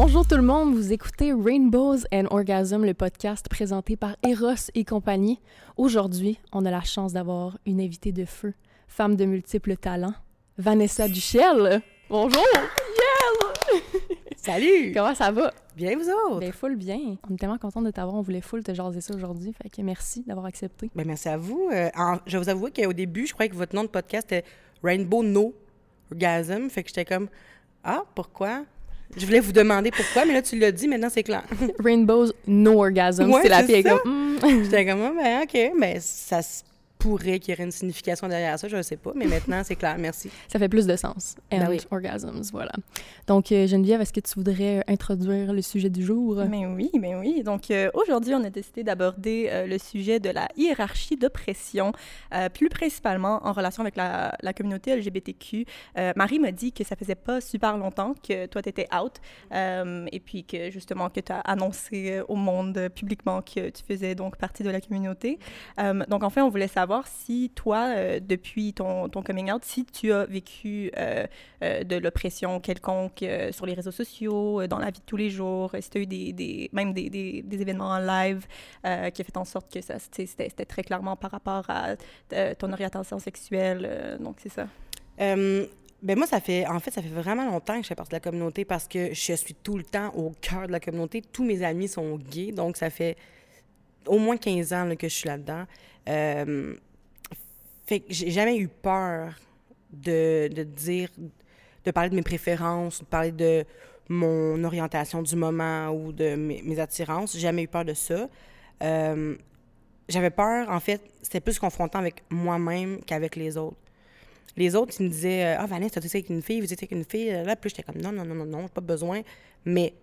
Bonjour tout le monde, vous écoutez Rainbows and Orgasm, le podcast présenté par Eros et compagnie. Aujourd'hui, on a la chance d'avoir une invitée de feu, femme de multiples talents, Vanessa Duchel. Bonjour! Yeah! Salut! Comment ça va? Bien, vous autres? Ben, full bien. On est tellement contents de t'avoir. On voulait full te jaser ça aujourd'hui. Fait que merci d'avoir accepté. Ben, merci à vous. Euh, en- je vais vous avouer qu'au début, je croyais que votre nom de podcast était Rainbow No Orgasm. Fait que j'étais comme, ah, pourquoi? Je voulais vous demander pourquoi, mais là, tu l'as dit, maintenant, c'est clair. Rainbows No Orgasm. Ouais, c'est la fille comme. j'étais comme, ah, ben, OK. Ben, ça se pourrait qu'il y aurait une signification derrière ça, je ne sais pas. Mais maintenant, c'est clair. Merci. Ça fait plus de sens. And Ben oui. orgasms, voilà. Donc, euh, Geneviève, est-ce que tu voudrais introduire le sujet du jour? Ben oui, ben oui. Donc euh, aujourd'hui, on a décidé d'aborder euh, le sujet de la hiérarchie d'oppression, euh, plus principalement en relation avec la, la communauté LGBTQ. Euh, Marie m'a dit que ça faisait pas super longtemps que toi, tu étais out euh, et puis que justement que tu as annoncé euh, au monde euh, publiquement que tu faisais donc partie de la communauté. Euh, donc en fait, on voulait savoir si toi, euh, depuis ton, coming out, si tu as vécu euh, euh, de l'oppression quelconque sur les réseaux sociaux, dans la vie de tous les jours, si tu as eu des, même des, événements en live qui a fait en sorte que ça, c'était très clairement par rapport à ton orientation sexuelle. donc, c'est ça. Ben moi, ça fait, en fait, ça fait vraiment longtemps que je fais partie de la communauté parce que je suis tout le temps au cœur de la communauté. Tous mes amis sont gays, donc ça fait au moins 15 ans que je suis là-dedans. Euh, fait j'ai jamais eu peur de, de dire, de parler de mes préférences, de parler de mon orientation du moment ou de mes, mes attirances. J'ai jamais eu peur de ça. Euh, j'avais peur, en fait, c'était plus confrontant avec moi-même qu'avec les autres. Les autres, ils me disaient Ah, Vanessa, tu sais avec une fille, vous étiez avec une fille. Là, puis j'étais comme Non, non, non, non, non, pas besoin. Mais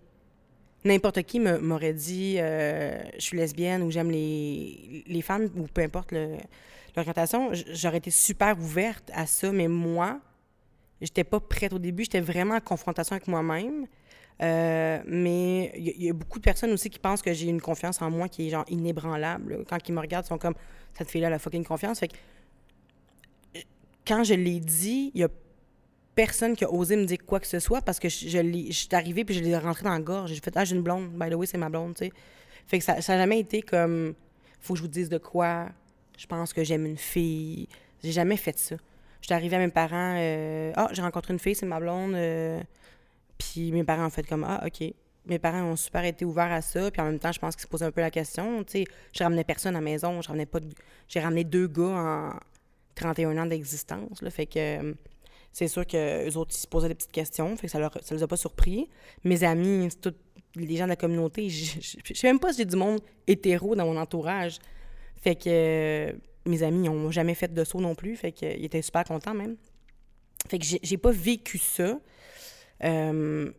n'importe qui m'aurait dit euh, Je suis lesbienne ou j'aime les, les femmes ou peu importe l'orientation, j'aurais été super ouverte à ça. Mais moi, j'étais pas prête au début. J'étais vraiment en confrontation avec moi-même. Euh, mais il y, a- beaucoup de personnes aussi qui pensent que j'ai une confiance en moi qui est genre inébranlable. Quand ils me regardent, ils sont comme cette fille-là, elle a fucking confiance. Fait que quand je l'ai dit, il y a personne qui a osé me dire quoi que ce soit parce que je, je, je suis arrivée puis je l'ai rentré dans la gorge. J'ai fait Ah, j'ai une blonde. By the way, c'est ma blonde, tu sais. Fait que ça n'a jamais été comme Faut que je vous dise de quoi. Je pense que j'aime une fille. J'ai jamais fait ça. Je suis arrivée à mes parents euh, Ah, j'ai rencontré une fille, c'est ma blonde. euh, puis mes parents ont fait comme Ah, OK. Mes parents ont super été ouverts à ça. Puis en même temps, je pense qu'ils se posaient un peu la question. Tu sais, je ramenais personne à la maison. Je ramenais pas de- J'ai ramené deux gars en 31 ans d'existence. Fait que euh, c'est sûr que eux autres, ils se posaient des petites questions. Fait que ça, leur, ça les a pas surpris. Mes amis, tous les gens de la communauté. Je je- je sais même pas si j'ai du monde hétéro dans mon entourage. Fait que euh, mes amis, ils ont jamais fait de saut non plus. Fait qu'ils étaient super contents même. Fait que j'ai pas vécu ça. Euh,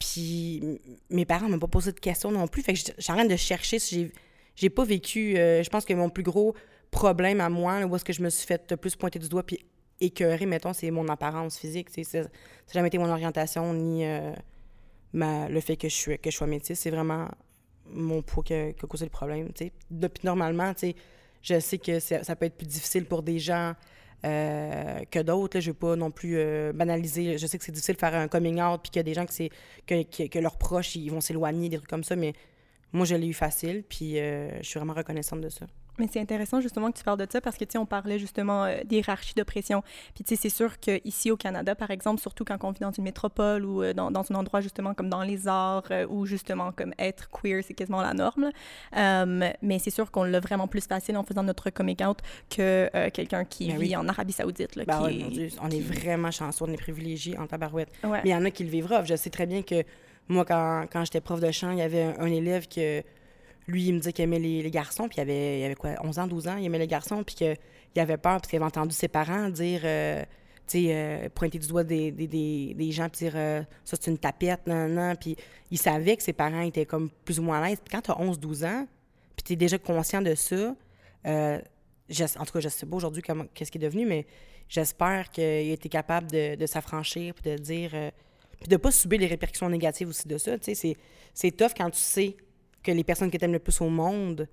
puis mes parents m'ont pas posé de questions non plus. Fait que train de chercher si j'ai pas vécu. euh, je pense que mon plus gros problème à moi, là, où est-ce que je me suis fait plus pointer du doigt puis écœurer, mettons, c'est mon apparence physique. Ça n'a jamais été mon orientation ni euh, le fait que je, sois métisse. C'est vraiment mon poids qui a, causé le problème. tu sais. De- Puis normalement, je sais que ça, peut être plus difficile pour des gens euh, que d'autres. Je ne veux pas non plus euh, banaliser. Je sais que c'est difficile de faire un coming out, puis qu'il y a des gens que, que, leurs proches ils vont s'éloigner, des trucs comme ça, mais moi, je l'ai eu facile, puis je suis vraiment reconnaissante de ça. Mais c'est intéressant justement que tu parles de ça parce que, tu sais, on parlait justement euh, d'hierarchie d'oppression. Puis, tu sais, c'est sûr qu'ici au Canada, par exemple, surtout quand on vit dans une métropole ou euh, dans, dans un endroit justement comme dans les arts euh, où justement comme être queer, c'est quasiment la norme. mais c'est sûr qu'on l'a vraiment plus facile en faisant notre coming out que euh, quelqu'un qui Ben vit oui. en Arabie Saoudite. Là, Ben qui ouais, est- mon Dieu, on est vraiment chanceux, on est privilégiés en tabarouette. Ouais. Mais il y en a qui le rough. Je sais très bien que moi, quand, quand j'étais prof de chant, il y avait un, un élève que, lui, il me disait qu'il aimait les, garçons, puis il avait, quoi, 11 ans, 12 ans, il aimait les garçons, puis qu'il avait peur, parce qu'il avait entendu ses parents dire, euh, tu sais, euh, pointer du doigt des, gens, puis dire, euh, ça, c'est une tapette, non, non, puis il savait que ses parents étaient comme plus ou moins à l'aise. Puis quand tu as 11, 12 ans, puis tu es déjà conscient de ça, en tout cas, je sais pas aujourd'hui qu'est-ce qui est devenu, mais j'espère qu'il a été capable de, s'affranchir, puis de dire, puis de pas subir les répercussions négatives aussi de ça. Tu sais, c'est tough quand tu sais que les personnes que tu aimes le plus au monde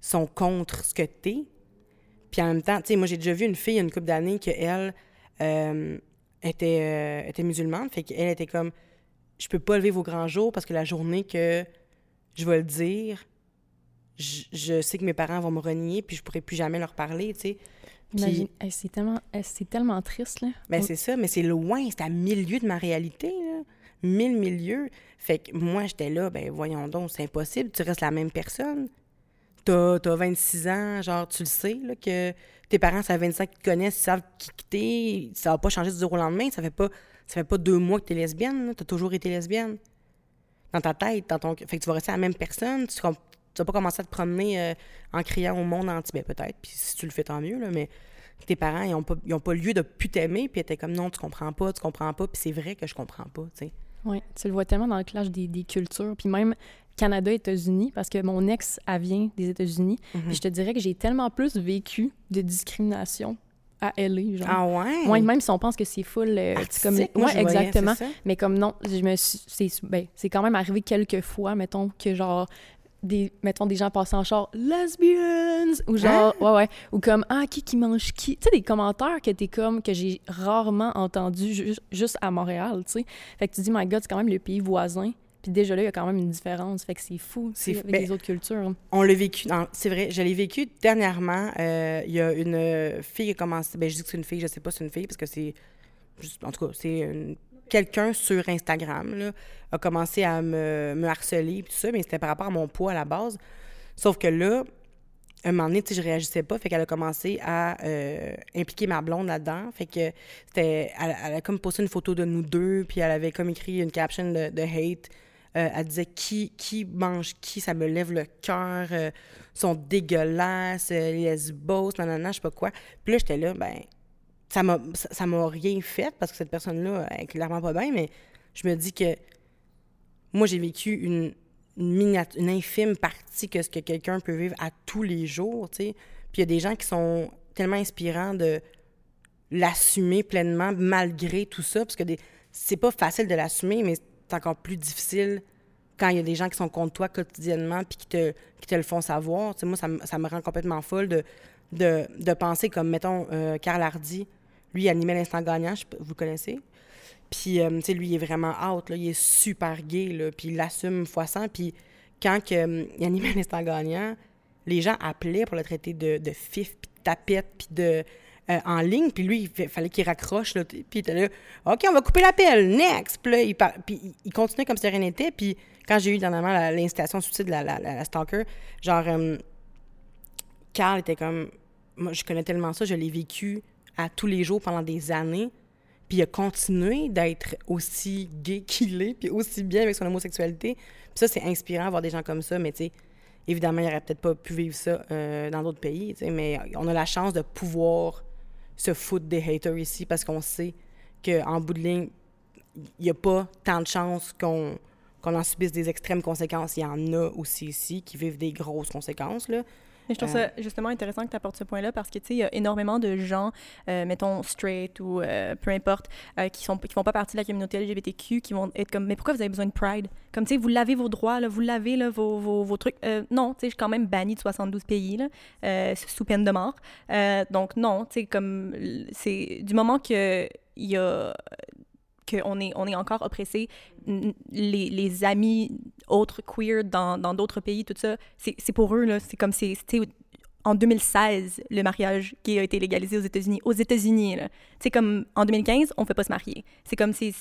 sont contre ce que tu es. Puis en même temps, tu sais, moi, j'ai déjà vu une fille, il y a une couple d'années, qu'elle euh, était, euh, était musulmane. Fait qu'elle était comme. je peux pas lever vos grands jours parce que la journée que je vais le dire, je, je sais que mes parents vont me renier puis je pourrai plus jamais leur parler, tu sais. Puis- Imagine, hey, c'est tellement, hey, tellement triste, là. Ben, c'est ça, mais c'est loin, c'est à mille lieues de ma réalité, là. Mille milieux. Fait que moi, j'étais là, ben voyons donc, c'est impossible, tu restes la même personne. T'as as 26 ans, genre, tu le sais, que tes parents, ça fait 25 ans qu'ils te connaissent, ils savent qui t'es, ça va pas changer du jour au lendemain, ça fait pas, ça fait pas deux mois que t'es lesbienne, t'as toujours été lesbienne. Dans ta tête. Fait que tu vas rester la même personne, tu, com- vas pas commencer à te promener euh, en criant au monde entier, ben peut-être, puis si tu le fais, tant mieux, mais tes parents, ils ont pas, ils lieu de plus t'aimer, puis étaient comme non, tu comprends pas, tu comprends pas, puis c'est vrai que je comprends pas, tu sais. Oui, tu le vois tellement dans le clash des, des cultures. Puis même Canada, États-Unis, parce que mon ex, elle vient des États-Unis. Puis je te dirais que j'ai tellement plus vécu de discrimination à LA, genre. Ah ouais? Ouais, même si on pense que c'est full. euh, c'est comme, moi, ouais, voyais, exactement. Mais comme non, je me suis- c'est ben, c'est quand même arrivé quelques fois, mettons, que genre des mettons des gens passant en char lesbians ou genre Hein? ouais ouais. Ou comme ah qui qui mange qui? Tu sais des commentaires que t'es comme que j'ai rarement entendu ju- juste à Montréal tu sais. Fait que tu dis my god c'est quand même le pays voisin. Puis déjà là il y a quand même une différence. Fait que c'est fou C'est- avec ben, les autres cultures On l'a vécu, c'est vrai, je l'ai vécu dernièrement. euh, Il y a une fille qui a commencé, ben je dis que c'est une fille, je sais pas si c'est une fille, parce que c'est, en tout cas, c'est une- quelqu'un sur Instagram, a commencé à me, harceler, tout ça, mais c'était par rapport à mon poids à la base. Sauf que là, un moment donné, je réagissais pas, fait qu'elle a commencé à euh, impliquer ma blonde là-dedans. Fait que c'était... Elle, a comme posté une photo de nous deux, puis elle avait comme écrit une caption de, hate. Euh, elle disait qui, qui mange qui, ça me lève le cœur, euh, sont dégueulasses, euh, lesbos, nanana, je sais pas quoi. Puis là, j'étais là, ben, ça m'a ça m'a rien fait parce que cette personne-là est clairement pas bien, mais je me dis que moi, j'ai vécu une, une, une infime partie que ce que quelqu'un peut vivre à tous les jours, tu sais. Puis il y a des gens qui sont tellement inspirants de l'assumer pleinement malgré tout ça, parce que c'est pas facile de l'assumer, mais c'est encore plus difficile quand il y a des gens qui sont contre toi quotidiennement puis qui te, qui te le font savoir. Tu sais, moi, ça, me- ça me rend complètement folle de, de, de penser comme, mettons, euh, Karl Hardy, lui, il animait l'instant gagnant, vous le connaissez? Puis, euh, tu sais, lui, il est vraiment out, là, il est super gay, là, puis il l'assume fois 100. Puis quand que, euh, il animait l'instant gagnant, les gens appelaient pour le traiter de, fif, puis de tapette, puis de... euh, en ligne, puis lui, il fa- fallait qu'il raccroche, là, puis il était là, « OK, on va couper l'appel, next! » Puis là, il, continuait comme si rien n'était, puis quand j'ai eu dernièrement l'incitation suicide de la, la, stalker, genre, Carl était comme, moi, je connais tellement ça, je l'ai vécu à tous les jours pendant des années, puis il a continué d'être aussi gay qu'il est, puis aussi bien avec son homosexualité. Puis ça, c'est inspirant voir des gens comme ça, mais tu sais, évidemment, il aurait peut-être pas pu vivre ça euh, dans d'autres pays, mais on a la chance de pouvoir se foutre des haters ici parce qu'on sait qu'en bout de ligne, il n'y a pas tant de chances qu'on qu'on en subisse des extrêmes conséquences. Il y en a aussi ici qui vivent des grosses conséquences, là. Mais je trouve ça justement intéressant que tu apportes ce point-là parce que, tu sais, il y a énormément de gens, euh, mettons, straight ou euh, peu importe, euh, qui sont qui font pas partie de la communauté LGBTQ, qui vont être comme, mais pourquoi vous avez besoin de Pride? Comme, tu sais, vous l'avez vos droits, là, vous l'avez, là, vos, vos, vos trucs. Euh, non, tu sais, je suis quand même bannie de 72 pays, là, euh, sous peine de mort. Euh, donc, non, tu sais, comme, c'est du moment que il y a qu'on est, on est encore oppressé, les, les amis autres queer dans dans d'autres pays, tout ça, c'est c'est pour eux, là. C'est comme, c'est, en 2016, le mariage gay a été légalisé aux États-Unis. Aux États-Unis, sais, comme en 2015, on ne peut pas se marier. C'est comme si, tu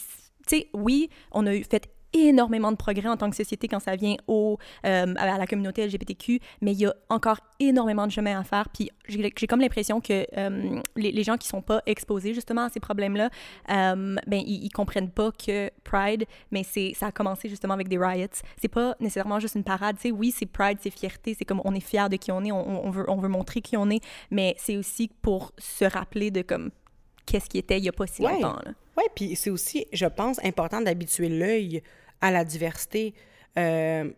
sais, oui, on a fait énormément de progrès en tant que société quand ça vient au, euh, à la communauté LGBTQ, mais il y a encore énormément de chemin à faire. Puis j'ai comme l'impression que euh, les, les gens qui sont pas exposés justement à ces problèmes-là, euh, ben ils, ils comprennent pas que Pride, mais c'est ça a commencé justement avec des riots. C'est pas nécessairement juste une parade. Tu sais, oui, c'est Pride, c'est fierté, c'est comme on est fier de qui on est, on, on veut on veut montrer qui on est, mais c'est aussi pour se rappeler de comme qu'est-ce qui était il y a pas si Ouais. longtemps. Oui, puis c'est aussi, je pense, important d'habituer l'œil à la diversité. Euh,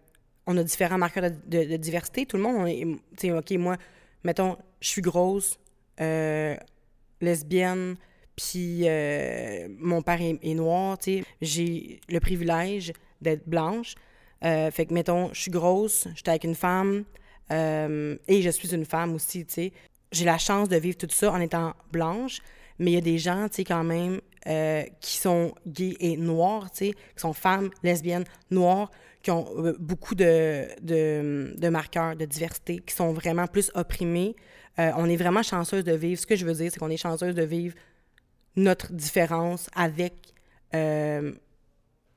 on a différents marqueurs de, diversité. Tout le monde, on est, tu sais, OK, moi, mettons, je suis grosse, euh, lesbienne, puis euh, mon père est, noir, tu sais. J'ai le privilège d'être blanche. Fait que, mettons, je suis grosse, j'étais avec une femme, et je suis une femme aussi, tu sais. J'ai la chance de vivre tout ça en étant blanche, mais il y a des gens, tu sais, quand même, euh, qui sont gays et noirs, tu sais, qui sont femmes, lesbiennes, noires, qui ont euh, beaucoup de, de, de, marqueurs de diversité, qui sont vraiment plus opprimés. Euh, on est vraiment chanceuse de vivre. Ce que je veux dire, c'est qu'on est chanceuse de vivre notre différence avec euh,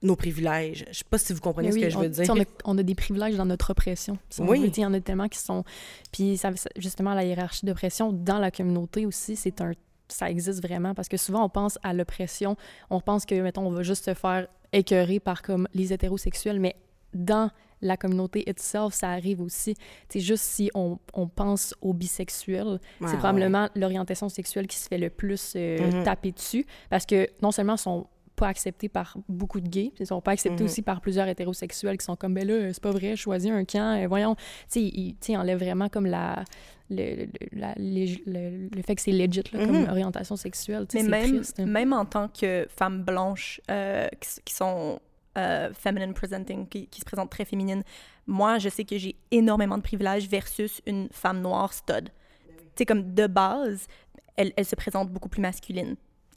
nos privilèges. Je sais pas si vous comprenez ce que je veux dire. On a, on a, des privilèges dans notre oppression. oui. il y en a tellement qui sont... Puis ça, justement, la hiérarchie d'oppression dans la communauté aussi, c'est un ça existe vraiment parce que souvent on pense à l'oppression, on pense que mettons on va juste se faire écœurer par comme les hétérosexuels, mais dans la communauté itself, ça arrive aussi. C'est juste si on, on, pense aux bisexuels, c'est probablement l'orientation sexuelle qui se fait le plus euh, mm-hmm. taper dessus parce que non seulement sont pas acceptés par beaucoup de gays, ils sont pas acceptés mm-hmm. aussi par plusieurs hétérosexuels qui sont comme ben là c'est pas vrai, choisis un camp, euh, voyons, tu sais, ils, enlèvent vraiment comme la le, le, le, fait que c'est legit là, comme mm-hmm. orientation sexuelle. Mais même, triste, hein. même en tant que femme blanche euh, qui, sont euh, feminine presenting, qui, qui, se présente très féminine. Moi, je sais que j'ai énormément de privilèges versus une femme noire stud. Tu sais, comme de base, elle, elle, se présente beaucoup plus masculine.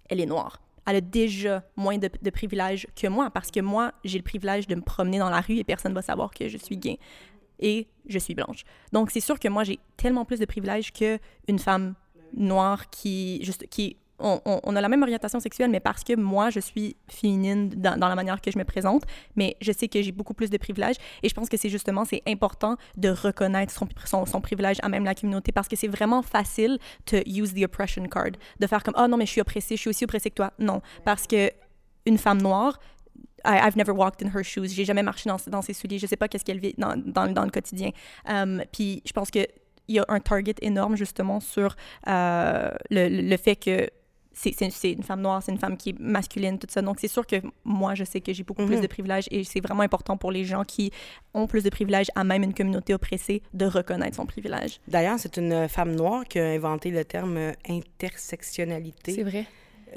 Elle est noire. Elle a déjà moins de, privilèges que moi parce que moi, j'ai le privilège de me promener dans la rue et personne ne va savoir que je suis gay. Et je suis blanche. Donc, c'est sûr que moi, j'ai tellement plus de privilèges qu'une femme noire qui, juste, qui on, a la même orientation sexuelle, mais parce que moi, je suis féminine dans, la manière que je me présente, mais je sais que j'ai beaucoup plus de privilèges. Et je pense que c'est justement, c'est important de reconnaître son, son, privilège à même la communauté parce que c'est vraiment facile de use the oppression card, de faire comme, oh non, mais je suis oppressée, je suis aussi oppressée que toi. Non, parce que une femme noire, I've never walked in her shoes. J'ai jamais marché dans, dans ses souliers. Je sais pas qu'est-ce qu'elle vit dans, le quotidien. Um, puis je pense que il y a un target énorme justement sur euh, le, fait que c'est une femme noire, c'est une femme qui est masculine, tout ça. Donc, c'est sûr que moi, je sais que j'ai beaucoup plus mhm. de privilèges et c'est vraiment important pour les gens qui ont plus de privilèges, à même une communauté oppressée, de reconnaître son privilège. D'ailleurs, c'est une femme noire qui a inventé le terme euh, intersectionnalité. C'est vrai.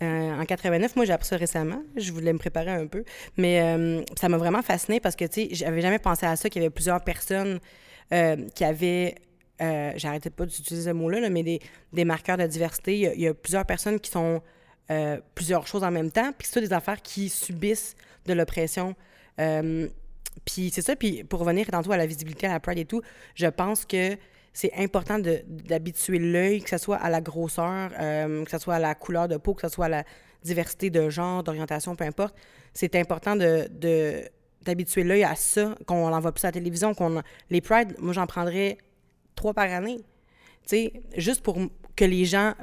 Euh, en 89, moi, j'ai appris ça récemment. Je voulais me préparer un peu. Mais euh, ça m'a vraiment fascinée parce que, tu sais, j'avais jamais pensé à ça, qu'il y avait plusieurs personnes qui avaient euh, j'arrêtais pas d'utiliser ce mot-là, mais des, des, marqueurs de diversité. Il y, a, plusieurs personnes qui sont euh, plusieurs choses en même temps, puis c'est des affaires qui subissent de l'oppression. Euh, puis c'est ça, puis pour revenir tantôt à la visibilité, à la pride et tout, je pense que c'est important d'habituer l'œil, que ce soit à la grosseur, que ce soit à la couleur de peau, que ce soit à la diversité de genre, d'orientation, peu importe. C'est important de, d'habituer l'œil à ça, qu'on en voit plus à la télévision, qu'on les Pride, moi j'en prendrais trois par année. Tu sais, juste pour que les gens,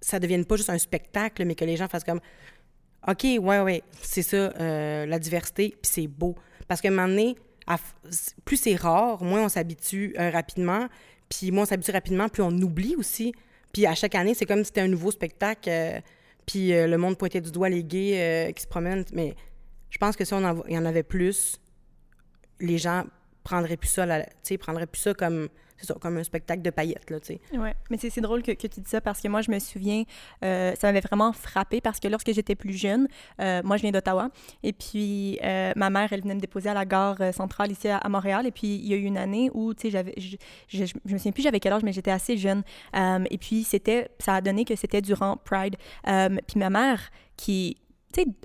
ça devienne pas juste un spectacle, mais que les gens fassent comme, OK, ouais, ouais, c'est ça, euh, la diversité, puis c'est beau. Parce qu'à un moment donné, plus c'est rare, moins on s'habitue euh, rapidement, puis moins on s'habitue rapidement, plus on oublie aussi. Puis à chaque année, c'est comme si c'était un nouveau spectacle, euh, puis le monde pointait du doigt les gays qui se promènent. Mais je pense que si on il y en avait plus, les gens prendraient plus ça, prendraient plus ça comme c'est ça, comme un spectacle de paillettes, là, tu sais. Oui, mais c'est drôle que, tu dis ça parce que moi, je me souviens, euh, ça m'avait vraiment frappé parce que lorsque j'étais plus jeune, euh, moi, je viens d'Ottawa, et puis euh, ma mère, elle venait me déposer à la gare centrale ici à, Montréal, et puis il y a eu une année où, tu sais, j'avais, je, je, je, me souviens plus j'avais quel âge, mais j'étais assez jeune, et puis c'était, ça a donné que c'était durant Pride, puis ma mère, qui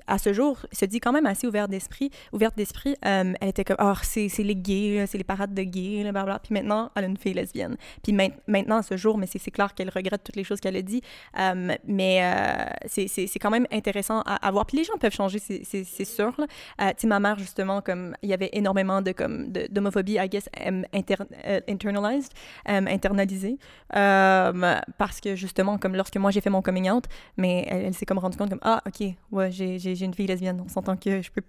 à ce jour, se dit quand même assez ouverte d'esprit. Ouverte d'esprit, euh, elle était comme, oh, c'est les gays, c'est les parades de gays, blablabla. Puis maintenant, elle a une fille lesbienne. Puis maintenant, à ce jour, mais c'est clair qu'elle regrette toutes les choses qu'elle a dit. Euh, mais euh, c'est quand même intéressant à, voir. Puis les gens peuvent changer, c'est sûr. Là. tu ma mère, justement, comme il y avait énormément de comme d'homophobie, I guess, inter, internalized, internalisée. parce que justement, comme lorsque moi j'ai fait mon coming out, mais elle, elle s'est comme rendue compte comme, ah, ok, ouais, j'ai une fille lesbienne. On s'entend que je peux,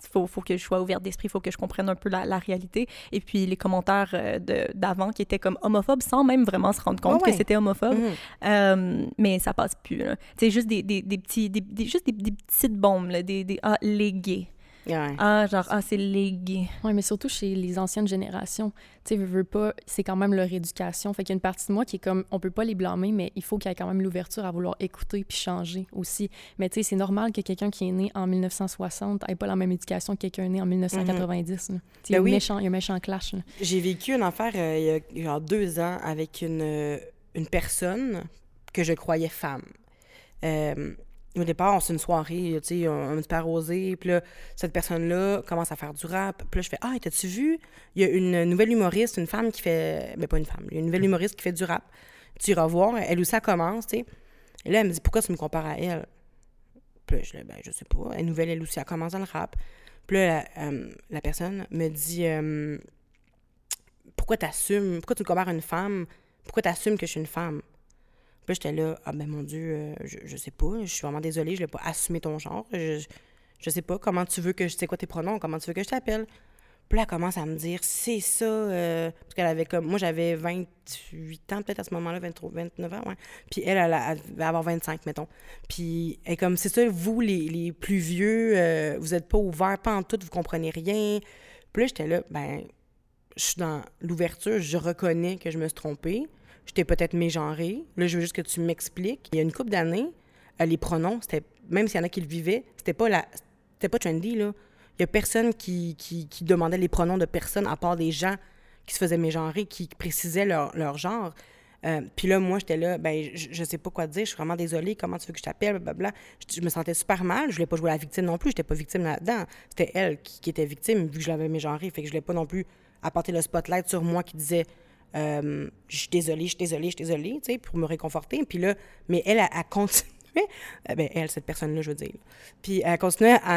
faut, faut que je sois ouverte d'esprit, il faut que je comprenne un peu la, la réalité. Et puis les commentaires euh, d'avant qui étaient comme homophobes sans même vraiment se rendre compte que c'était homophobe. Mhm. Euh, mais ça passe plus. C'est juste des, des, des petits, des, juste des, petites bombes, là, des ah, les gays. Ah, genre, ah, c'est légué. Oui, mais surtout chez les anciennes générations. Tu sais, veux, pas, c'est quand même leur éducation. Fait qu'il y a une partie de moi qui est comme, on peut pas les blâmer, mais il faut qu'il y ait quand même l'ouverture à vouloir écouter puis changer aussi. Mais tu sais, c'est normal que quelqu'un qui est né en 1960 ait pas la même éducation que quelqu'un né en 1990. Mm-hmm. il, y a ben méchant, il y a un méchant clash. J'ai vécu une affaire euh, il y a genre deux ans avec une, une personne que je croyais femme. Euh, au départ, c'est une soirée, tu sais, petit peu arrosé. Puis là, cette personne-là commence à faire du rap. Puis là, je fais Ah, t'as-tu vu? Il y a une nouvelle humoriste, une femme qui fait. Mais pas une femme, il y a une nouvelle humoriste qui fait du rap. Tu iras voir, elle aussi, elle commence, tu sais. Et là, elle me dit Pourquoi tu me compares à elle Puis là, je dis Ben, je sais pas. Elle nouvelle, elle aussi, elle commence dans le rap. Puis là, la, euh, personne me dit euh, Pourquoi t'assumes Pourquoi tu me compares à une femme? Pourquoi t'assumes que je suis une femme puis j'étais là, ah ben mon Dieu, euh, je, je sais pas, je suis vraiment désolée, je vais pas assumer ton genre. Je, je sais pas comment tu veux que je sais quoi tes pronoms, comment tu veux que je t'appelle. Puis là, elle commence à me dire, c'est ça, euh, parce qu'elle avait comme, moi j'avais 28 ans peut-être à ce moment-là, 23, 29 ans, ouais. Puis elle, elle, elle va avoir 25, mettons. Puis elle est comme, c'est ça, vous les, les plus vieux, euh, vous êtes pas ouverts, pas en tout, vous comprenez rien. Puis là, j'étais là, ben, je suis dans l'ouverture, je reconnais que je me suis trompée j'étais peut-être mégenrée. Là, je veux juste que tu m'expliques. Il y a une couple d'années, euh, les pronoms, c'était même s'il y en a qui le vivaient, c'était pas la c'était pas trendy là. Il y a personne qui, qui, demandait les pronoms de personne à part des gens qui se faisaient mégenrer, qui précisaient leur, genre. Euh, puis là, moi, j'étais là, ben, je, je, sais pas quoi dire, je suis vraiment désolée, comment tu veux que je t'appelle, blablabla. Je, je, me sentais super mal, je voulais pas jouer la victime non plus, j'étais pas victime là-dedans. C'était elle qui, qui, était victime, vu que je l'avais mégenrée, fait que je voulais pas non plus apporter le spotlight sur moi qui disait euh, je suis désolée, je suis désolée, je suis désolée, tu sais, pour me réconforter. Puis là, mais elle a, continué, euh, ben, elle, cette personne-là, je veux dire. Puis elle continuait à,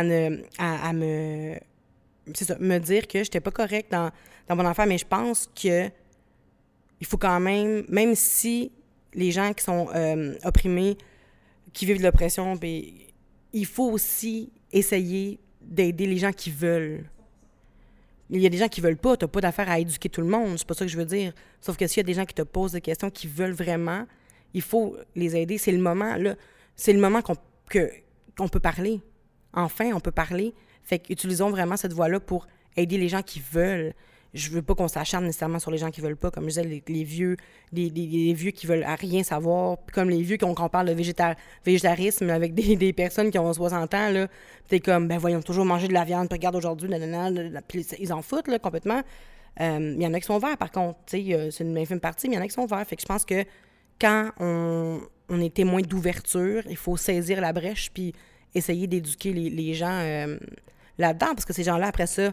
à, me, dire que j'étais pas correcte dans, mon affaire, mais je pense que il faut quand même, même si les gens qui sont euh, opprimés, qui vivent de l'oppression, ben, il faut aussi essayer d'aider les gens qui veulent. Il y a des gens qui veulent pas, t'as pas d'affaire à éduquer tout le monde, c'est pas ça que je veux dire. Sauf que s'il y a des gens qui te posent des questions, qui veulent vraiment, il faut les aider. C'est le moment, là, c'est le moment qu'on peut parler. Enfin, on peut parler. Fait vraiment cette voie-là pour aider les gens qui veulent je veux pas qu'on s'acharne nécessairement sur les gens qui veulent pas, comme je disais, les, vieux, les, les, vieux qui veulent à rien savoir, comme les vieux qu'on parle de végétar végétarisme avec des, personnes qui ont 60 ans, là, t'es comme, ben voyons, toujours manger de la viande, puis regarde aujourd'hui, puis ils en foutent, là, complètement. Il euh, y en a qui sont verts, par contre, tu sais, c'est une infime partie, mais il y en a qui sont verts. Fait que je pense que quand on, on est témoin d'ouverture, il faut saisir la brèche, puis essayer d'éduquer les, les, gens euh, là-dedans, parce que ces gens-là, après ça,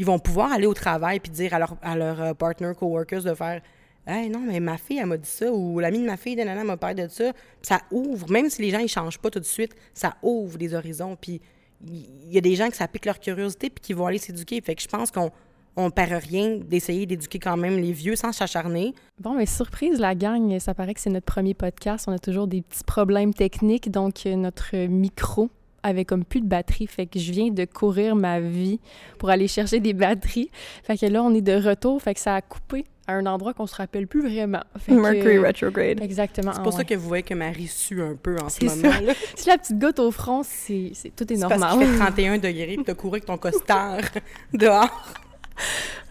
ils vont pouvoir aller au travail puis dire à leur, à leur uh, partner, coworkers de faire Hey, non, mais ma fille, elle m'a dit ça, ou l'ami de ma fille, nanana, m'a parlé de ça. ça ouvre, même si les gens, ils changent pas tout de suite, ça ouvre des horizons. Puis il y a des gens que ça pique leur curiosité puis qui vont aller s'éduquer. Fait que je pense qu'on on perd rien d'essayer d'éduquer quand même les vieux sans s'acharner. Bon, mais surprise, la gang, ça paraît que c'est notre premier podcast. On a toujours des petits problèmes techniques, donc euh, notre micro avait comme plus de batterie. Fait que je viens de courir ma vie pour aller chercher des batteries. Fait que là, on est de retour. Fait que ça a coupé à un endroit qu'on se rappelle plus vraiment. Fait Mercury que, retrograde. Exactement. C'est pour ah, ça ouais. que vous voyez que Marie sue un peu en ce moment. Ça. si la petite goutte au front, c'est tout est, est normal. Parce qu'il fait 31 degrés puis t'as couru avec ton costard dehors.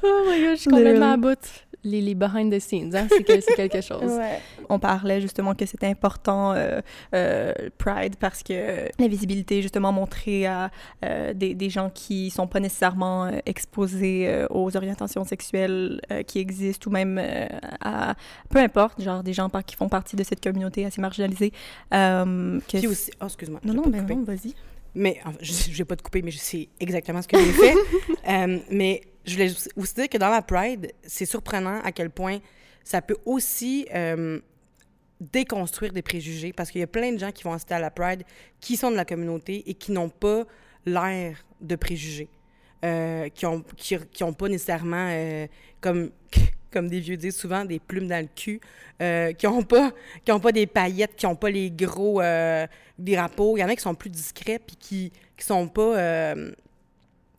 Oh my god, je suis complètement à bout les, les, behind the scenes, hein? c'est que, quelque chose. Ouais. On parlait justement que c'était important, euh, euh, Pride, parce que la visibilité, justement, montrer à euh, des, des, gens qui sont pas nécessairement exposés euh, aux orientations sexuelles euh, qui existent, ou même à, peu importe, genre des gens qui font partie de cette communauté assez marginalisée. que Puis aussi, oh, excuse-moi. Non, non, ben non, vas-y. Mais, enfin, je ne vais pas te couper, mais je sais exactement ce que j'ai fait. mais je voulais aussi dire que dans la Pride, c'est surprenant à quel point ça peut aussi euh, déconstruire des préjugés parce qu'il y a plein de gens qui vont assister à la Pride qui sont de la communauté et qui n'ont pas l'air de préjugés. Euh, qui n'ont qui, ont pas nécessairement, euh, comme, comme des vieux disent souvent, des plumes dans le cul, qui n'ont pas, pas des paillettes, qui n'ont pas les gros drapeaux. Il y en a qui sont plus discrets puis qui ne sont pas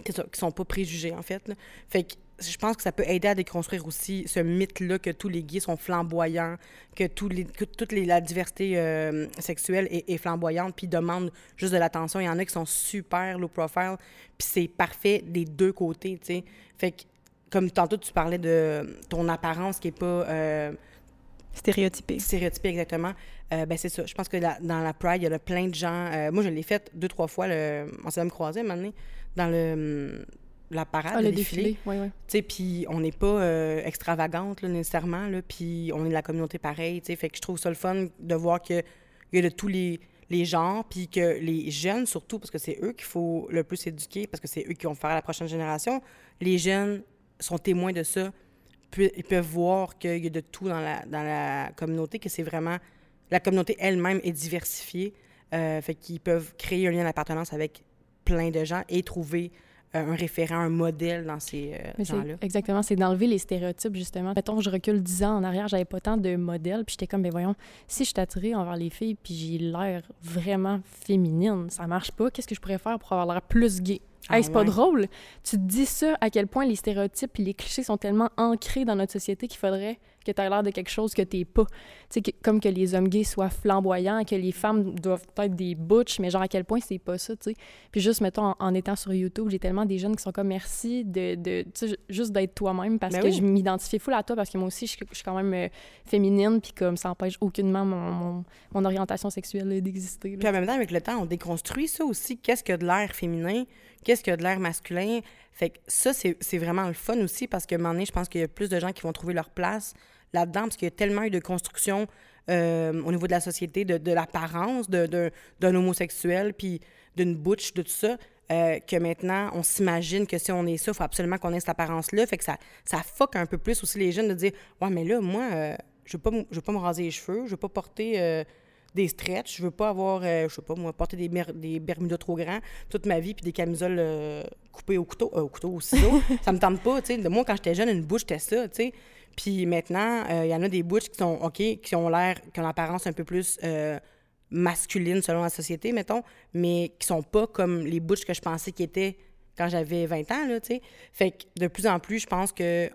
qui sont pas préjugés, en fait. Là. Fait que je pense que ça peut aider à déconstruire aussi ce mythe-là que tous les gays sont flamboyants, que, tous les, que toute les, la diversité euh, sexuelle est, est, flamboyante, puis demandent juste de l'attention. Il y en a qui sont super low profile, puis c'est parfait des deux côtés, tu sais. Fait que, comme tantôt, tu parlais de ton apparence qui est pas... Euh, Stéréotypée. Stéréotypée, exactement. Euh, ben, c'est ça. Je pense que la, dans la Pride, il y a plein de gens... Euh, moi, je l'ai fait deux, trois fois. Le, on s'est même croisés, à un moment donné dans le la parade, ah, le, le défilé. défilé. Oui, oui. Tu sais, puis on n'est pas euh, extravagante, là, nécessairement, là, puis on est de la communauté pareille, tu sais, fait que je trouve ça le fun de voir qu'il y a de tous les, les genres, puis que les jeunes, surtout, parce que c'est eux qu'il faut le plus éduquer, parce que c'est eux qui vont faire la prochaine génération, les jeunes sont témoins de ça. Puis, ils peuvent voir qu'il y a de tout dans la, dans la communauté, que c'est vraiment... La communauté elle-même est diversifiée. Euh, fait qu'ils peuvent créer un lien d'appartenance avec plein de gens et trouver euh, un référent, un modèle dans ces euh, gens-là. Exactement, c'est d'enlever les stéréotypes, justement. Mettons, je recule 10 ans en arrière, j'avais pas tant de modèles, puis j'étais comme, ben voyons, si je suis attirée envers les filles, puis j'ai l'air vraiment féminine, ça marche pas, qu'est-ce que je pourrais faire pour avoir l'air plus gay? Ah hey, c'est pas drôle. Tu te dis ça, à quel point les stéréotypes et les clichés sont tellement ancrés dans notre société qu'il faudrait que tu aies l'air de quelque chose que t'es pas. Tu sais, comme que les hommes gays soient flamboyants, que les femmes doivent être des butch, mais genre à quel point c'est pas ça, tu sais. Puis juste, mettons, en, en étant sur YouTube, j'ai tellement des jeunes qui sont comme merci de, de tu sais, juste d'être toi-même parce Ben que oui. je m'identifie full à toi parce que moi aussi, je, suis- je suis quand même euh, féminine, puis comme ça empêche aucunement mon, mon, mon orientation sexuelle d'exister. Puis en même temps, avec le temps, on déconstruit ça aussi. Qu'est-ce que de l'air féminin? Qu'est-ce que de l'air masculin? Fait que ça, c'est vraiment le fun aussi parce qu'à un moment donné, je pense qu'il y a plus de gens qui vont trouver leur place là-dedans parce qu'il y a tellement eu de construction euh, au niveau de la société, de, de l'apparence d'un homosexuel, puis d'une butch, de tout ça, euh, que maintenant, on s'imagine que si on est ça, il faut absolument qu'on ait cette apparence-là. Fait que ça, ça fuck un peu plus aussi les jeunes de dire « Ouais, mais là, moi, euh, je veux m- je veux pas me raser les cheveux, je veux pas porter... des stretch, je veux pas avoir, euh, je sais pas moi, porter des, des bermudas trop grands toute ma vie, puis des camisoles euh, coupées au couteau, euh, au couteau, au ciseau. ça me tente pas, tu sais. Moi, quand j'étais jeune, une bouche, c'était ça, tu sais. Puis maintenant, euh, il y en a des bouches qui sont OK, qui ont l'air, qui ont l'apparence un peu plus masculine selon la société, mettons, mais qui sont pas comme les bouches que je pensais qu'ils étaient quand j'avais 20 ans, là, tu sais. Fait que de plus en plus, je pense que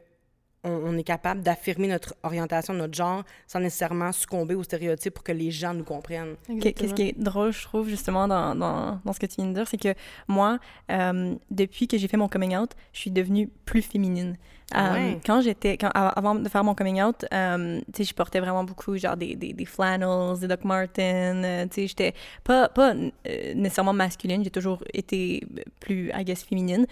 on, on est capable d'affirmer notre orientation, notre genre, sans nécessairement succomber aux stéréotypes pour que les gens nous comprennent. Qu'est-ce qui est drôle, je trouve, justement, dans, dans, dans ce que tu viens de dire, c'est que moi, euh, depuis que j'ai fait mon coming out, je suis devenue plus féminine. Euh? Quand j'étais, avant de faire mon coming out, euh, tu sais, je portais vraiment beaucoup, genre, des, des, des flannels, des Doc Martens, euh, tu sais, j'étais pas, pas euh, nécessairement masculine, j'ai toujours été plus, I guess, féminine,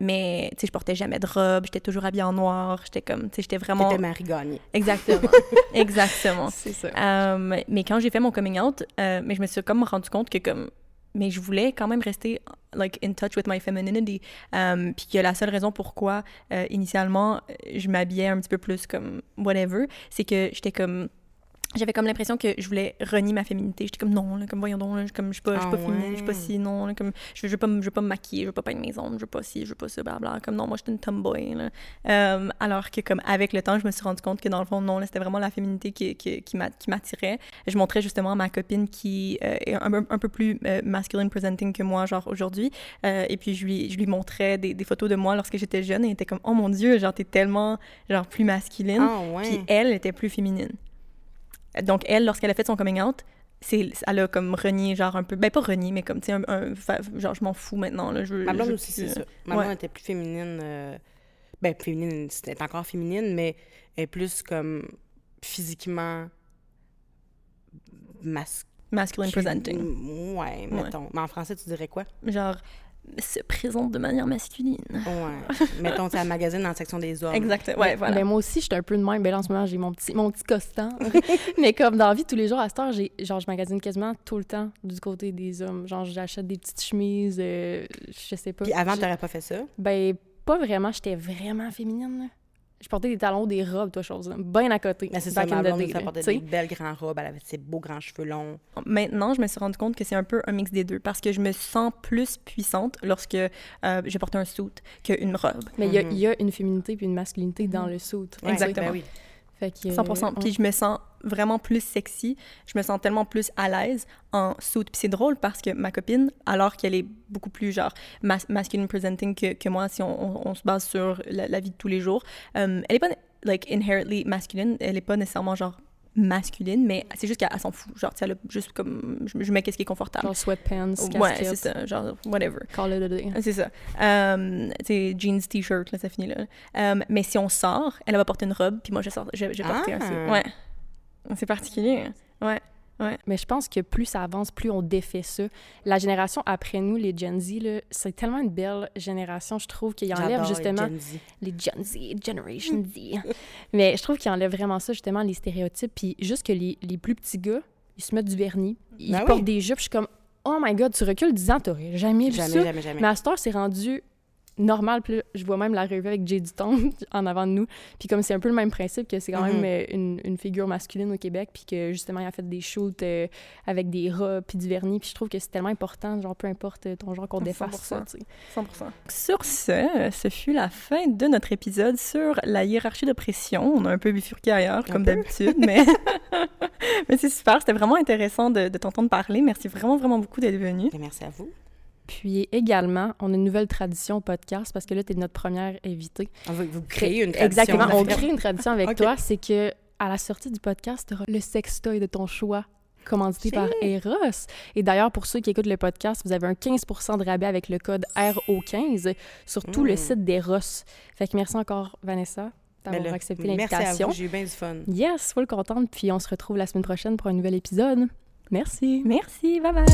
mais, tu sais, je portais jamais de robe, j'étais toujours habillée en noir, j'étais comme, tu sais, j'étais vraiment... T'étais Marie Gagné. Exactement, exactement. C'est ça. Mais quand j'ai fait mon coming out, euh, mais je me suis comme rendu compte que comme mais je voulais quand même rester like in touch with my femininity. Euh, puis que la seule raison pourquoi euh, initialement je m'habillais un petit peu plus comme whatever c'est que j'étais comme j'avais comme l'impression que je voulais renier ma féminité. J'étais comme non, là, comme voyons donc, là, je, comme, je suis pas, je suis Ah pas féminine, je suis pas ouais. si, non, là, comme je, je veux pas, je veux pas me maquiller, je veux pas peindre mes ongles, je veux pas ci, je veux pas ça, blabla. Comme non, moi, j'étais une tomboy. Là. Euh, alors que comme avec le temps, je me suis rendu compte que dans le fond, non, c'était vraiment la féminité qui, qui, qui m'a- qui m'attirait. Je montrais justement à ma copine qui euh, est un, un peu plus euh, masculine presenting que moi, genre aujourd'hui. Et puis je lui, je lui montrais des, des photos de moi lorsque j'étais jeune et elle était comme oh mon dieu, genre t'es tellement genre plus masculine. Ah Puis ouais. elle était plus féminine. Donc elle, lorsqu'elle a fait son coming out, c'est, elle a comme renié, genre un peu, ben pas renié, mais comme, tu sais, un, genre je m'en fous maintenant, là, je Ma blonde je aussi, c'est euh, ça. Ma ouais. blonde était plus féminine. euh, Ben, féminine, c'était encore féminine, mais elle est plus comme physiquement masculine. Masculine presenting. Ouais, mettons. Mais en français, tu dirais quoi? Genre, se présente de manière masculine. Ouais. mettons, c'est un magazine dans la section des hommes. Exact, ouais, voilà. Ben, moi aussi, j'étais un peu de même. Ben, là, en ce moment, j'ai mon petit, mon petit costant. mais comme dans la vie, tous les jours, à cette heure, j'ai, genre, je magasine quasiment tout le temps du côté des hommes. Genre, j'achète des petites chemises, euh, je sais pas. Puis avant, Je- t'aurais pas fait ça? Ben, pas vraiment. J'étais vraiment féminine, là. Je portais des talons, des robes, toi, chose. Bien à côté. Mais c'est ça, in ma the blonde, ça portait des belles grandes robes, elle avait ses beaux grands cheveux longs. Maintenant, je me suis rendu compte que c'est un peu un mix des deux parce que je me sens plus puissante lorsque euh, je porte un suit qu'une robe. Mais il y a- Mhm. il y, a une féminité puis une masculinité dans le suit. Ouais, Exactement. ben oui. Fait que, 100%. Puis je me sens vraiment plus sexy. Je me sens tellement plus à l'aise en suit. Puis c'est drôle parce que ma copine, alors qu'elle est beaucoup plus genre mas- masculine presenting que, que moi, si on, on- on se base sur la, la vie de tous les jours, euh, elle est pas like inherently masculine. Elle est pas nécessairement genre masculine, mais c'est juste qu'elle elle s'en fout. Genre, tu sais, elle a juste comme je, je mets qu'est-ce qui est confortable. Genre sweatpants, ouais, c'est ça. Genre whatever. call it a day. C'est ça. Euh, tu sais, jeans, t-shirt, là, ça finit là. Euh, mais si on sort, elle va porter une robe, puis moi, je, sors, je, je vais porter un Ah. Ouais. C'est particulier. hein. Ouais. Mais je pense que plus ça avance, plus on défait ça. La génération après nous, les Gen Z, là, c'est tellement une belle génération, je trouve, qu'ils enlèvent J'adore les justement Gen Z. les Gen Z, Generation Z. Mais je trouve qu'ils enlèvent vraiment ça, justement, les stéréotypes. Puis juste que les, les plus petits gars, ils se mettent du vernis, ils Ben oui. portent des jupes. Je suis comme, oh my god, tu recules 10 ans, t'aurais jamais vu Jamais, ça. jamais, jamais. Mais à cette heure, c'est rendu normal. Puis là, je vois même la revue avec Jay Dutton en avant de nous. Puis comme c'est un peu le même principe, que c'est quand Mhm. même euh, une, une figure masculine au Québec, puis que justement, il a fait des shoots euh, avec des rats puis du vernis. Puis je trouve que c'est tellement important, genre peu importe ton genre, qu'on défasse 100%. ça, tu sais. 100%. Sur ce, ce fut la fin de notre épisode sur la hiérarchie de pression. On a un peu bifurqué ailleurs, Un comme d'habitude, mais, mais c'est super. C'était vraiment intéressant de, de t'entendre parler. Merci vraiment, vraiment beaucoup d'être venu. Merci à vous. Puis également, on a une nouvelle tradition au podcast, parce que là, tu es notre première invitée. On va- Vous créez une tradition. Exactement. On crée une tradition avec toi, c'est que à la sortie du podcast, tu auras le sextoy de ton choix commandité par Eros. Et d'ailleurs, pour ceux qui écoutent le podcast, vous avez un 15 de rabais avec le code RO15 sur tout le Mm. site d'Eros. Fait que merci encore, Vanessa, Ben d'avoir là, accepté Merci à l'invitation. vous, j'ai eu bien du fun. Yes, full contente. Puis on se retrouve la semaine prochaine pour un nouvel épisode. Merci. Merci, bye bye!